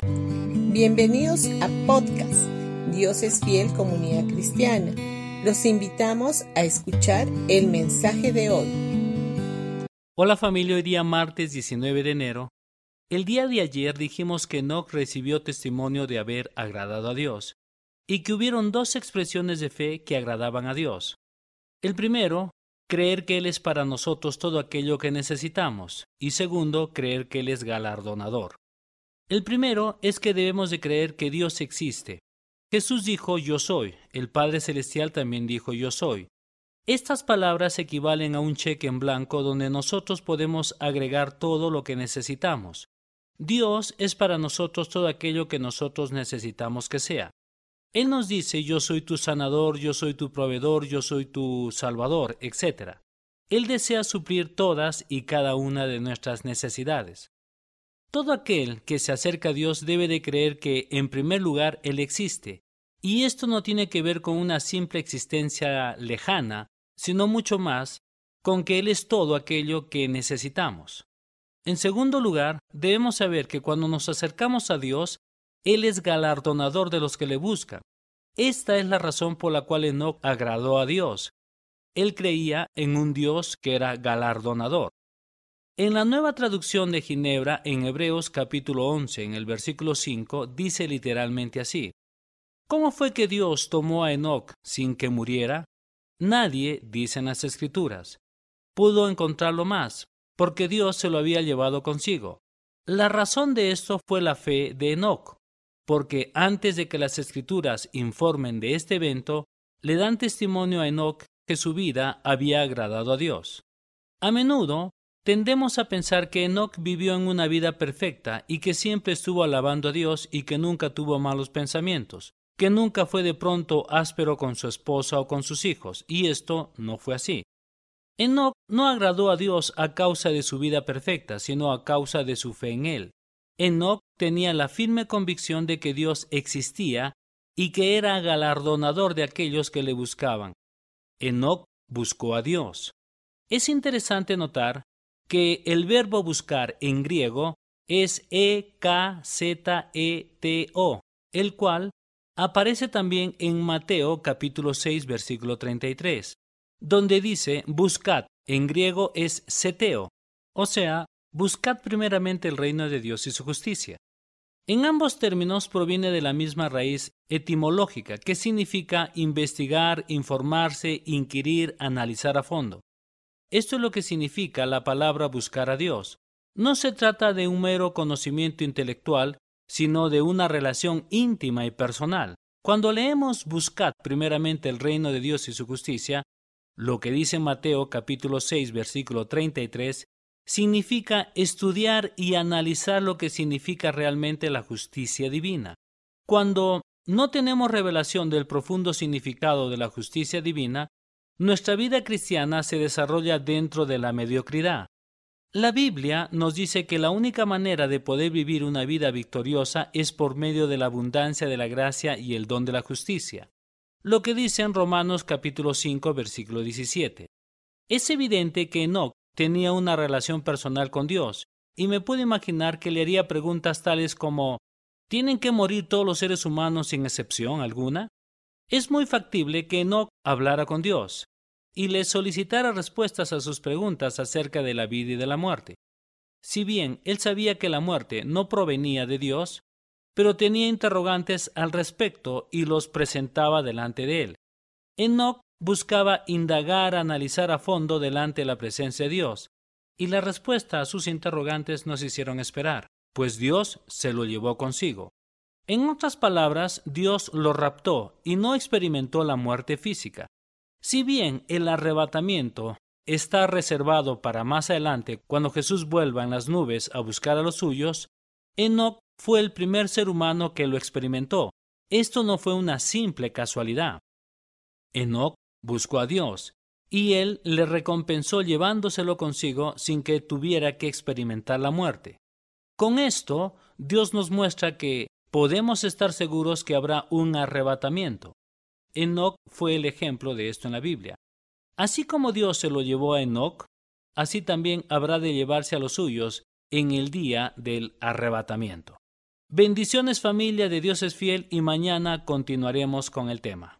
Bienvenidos a podcast Dios es fiel comunidad cristiana. Los invitamos a escuchar el mensaje de hoy. Hola familia, hoy día martes 19 de enero. El día de ayer dijimos que Enoch recibió testimonio de haber agradado a Dios y que hubieron dos expresiones de fe que agradaban a Dios. El primero, creer que Él es para nosotros todo aquello que necesitamos y segundo, creer que Él es galardonador. El primero es que debemos de creer que Dios existe. Jesús dijo yo soy, el Padre Celestial también dijo yo soy. Estas palabras equivalen a un cheque en blanco donde nosotros podemos agregar todo lo que necesitamos. Dios es para nosotros todo aquello que nosotros necesitamos que sea. Él nos dice yo soy tu sanador, yo soy tu proveedor, yo soy tu salvador, etc. Él desea suplir todas y cada una de nuestras necesidades. Todo aquel que se acerca a Dios debe de creer que, en primer lugar, Él existe, y esto no tiene que ver con una simple existencia lejana, sino mucho más con que Él es todo aquello que necesitamos. En segundo lugar, debemos saber que cuando nos acercamos a Dios, Él es galardonador de los que le buscan. Esta es la razón por la cual Enoch agradó a Dios. Él creía en un Dios que era galardonador. En la nueva traducción de Ginebra, en Hebreos capítulo 11, en el versículo 5, dice literalmente así. ¿Cómo fue que Dios tomó a Enoch sin que muriera? Nadie, dicen las escrituras, pudo encontrarlo más, porque Dios se lo había llevado consigo. La razón de esto fue la fe de Enoch, porque antes de que las escrituras informen de este evento, le dan testimonio a Enoch que su vida había agradado a Dios. A menudo Tendemos a pensar que Enoch vivió en una vida perfecta y que siempre estuvo alabando a Dios y que nunca tuvo malos pensamientos, que nunca fue de pronto áspero con su esposa o con sus hijos, y esto no fue así. Enoch no agradó a Dios a causa de su vida perfecta, sino a causa de su fe en él. Enoch tenía la firme convicción de que Dios existía y que era galardonador de aquellos que le buscaban. Enoch buscó a Dios. Es interesante notar que el verbo buscar en griego es E-K-Z-E-T-O, el cual aparece también en Mateo capítulo 6 versículo 33, donde dice buscad, en griego es seteo, o sea, buscad primeramente el reino de Dios y su justicia. En ambos términos proviene de la misma raíz etimológica, que significa investigar, informarse, inquirir, analizar a fondo. Esto es lo que significa la palabra buscar a Dios. No se trata de un mero conocimiento intelectual, sino de una relación íntima y personal. Cuando leemos buscad primeramente el reino de Dios y su justicia, lo que dice Mateo capítulo 6 versículo 33, significa estudiar y analizar lo que significa realmente la justicia divina. Cuando no tenemos revelación del profundo significado de la justicia divina, nuestra vida cristiana se desarrolla dentro de la mediocridad. La Biblia nos dice que la única manera de poder vivir una vida victoriosa es por medio de la abundancia de la gracia y el don de la justicia. Lo que dice en Romanos capítulo 5 versículo 17. Es evidente que Enoch tenía una relación personal con Dios, y me puedo imaginar que le haría preguntas tales como ¿Tienen que morir todos los seres humanos sin excepción alguna? Es muy factible que Enoch hablara con Dios y le solicitara respuestas a sus preguntas acerca de la vida y de la muerte. Si bien él sabía que la muerte no provenía de Dios, pero tenía interrogantes al respecto y los presentaba delante de él. Enoch buscaba indagar, analizar a fondo delante de la presencia de Dios, y la respuesta a sus interrogantes no se hicieron esperar, pues Dios se lo llevó consigo. En otras palabras, Dios lo raptó y no experimentó la muerte física. Si bien el arrebatamiento está reservado para más adelante cuando Jesús vuelva en las nubes a buscar a los suyos, Enoch fue el primer ser humano que lo experimentó. Esto no fue una simple casualidad. Enoch buscó a Dios, y él le recompensó llevándoselo consigo sin que tuviera que experimentar la muerte. Con esto, Dios nos muestra que podemos estar seguros que habrá un arrebatamiento. Enoch fue el ejemplo de esto en la Biblia. Así como Dios se lo llevó a Enoch, así también habrá de llevarse a los suyos en el día del arrebatamiento. Bendiciones familia de Dios es fiel y mañana continuaremos con el tema.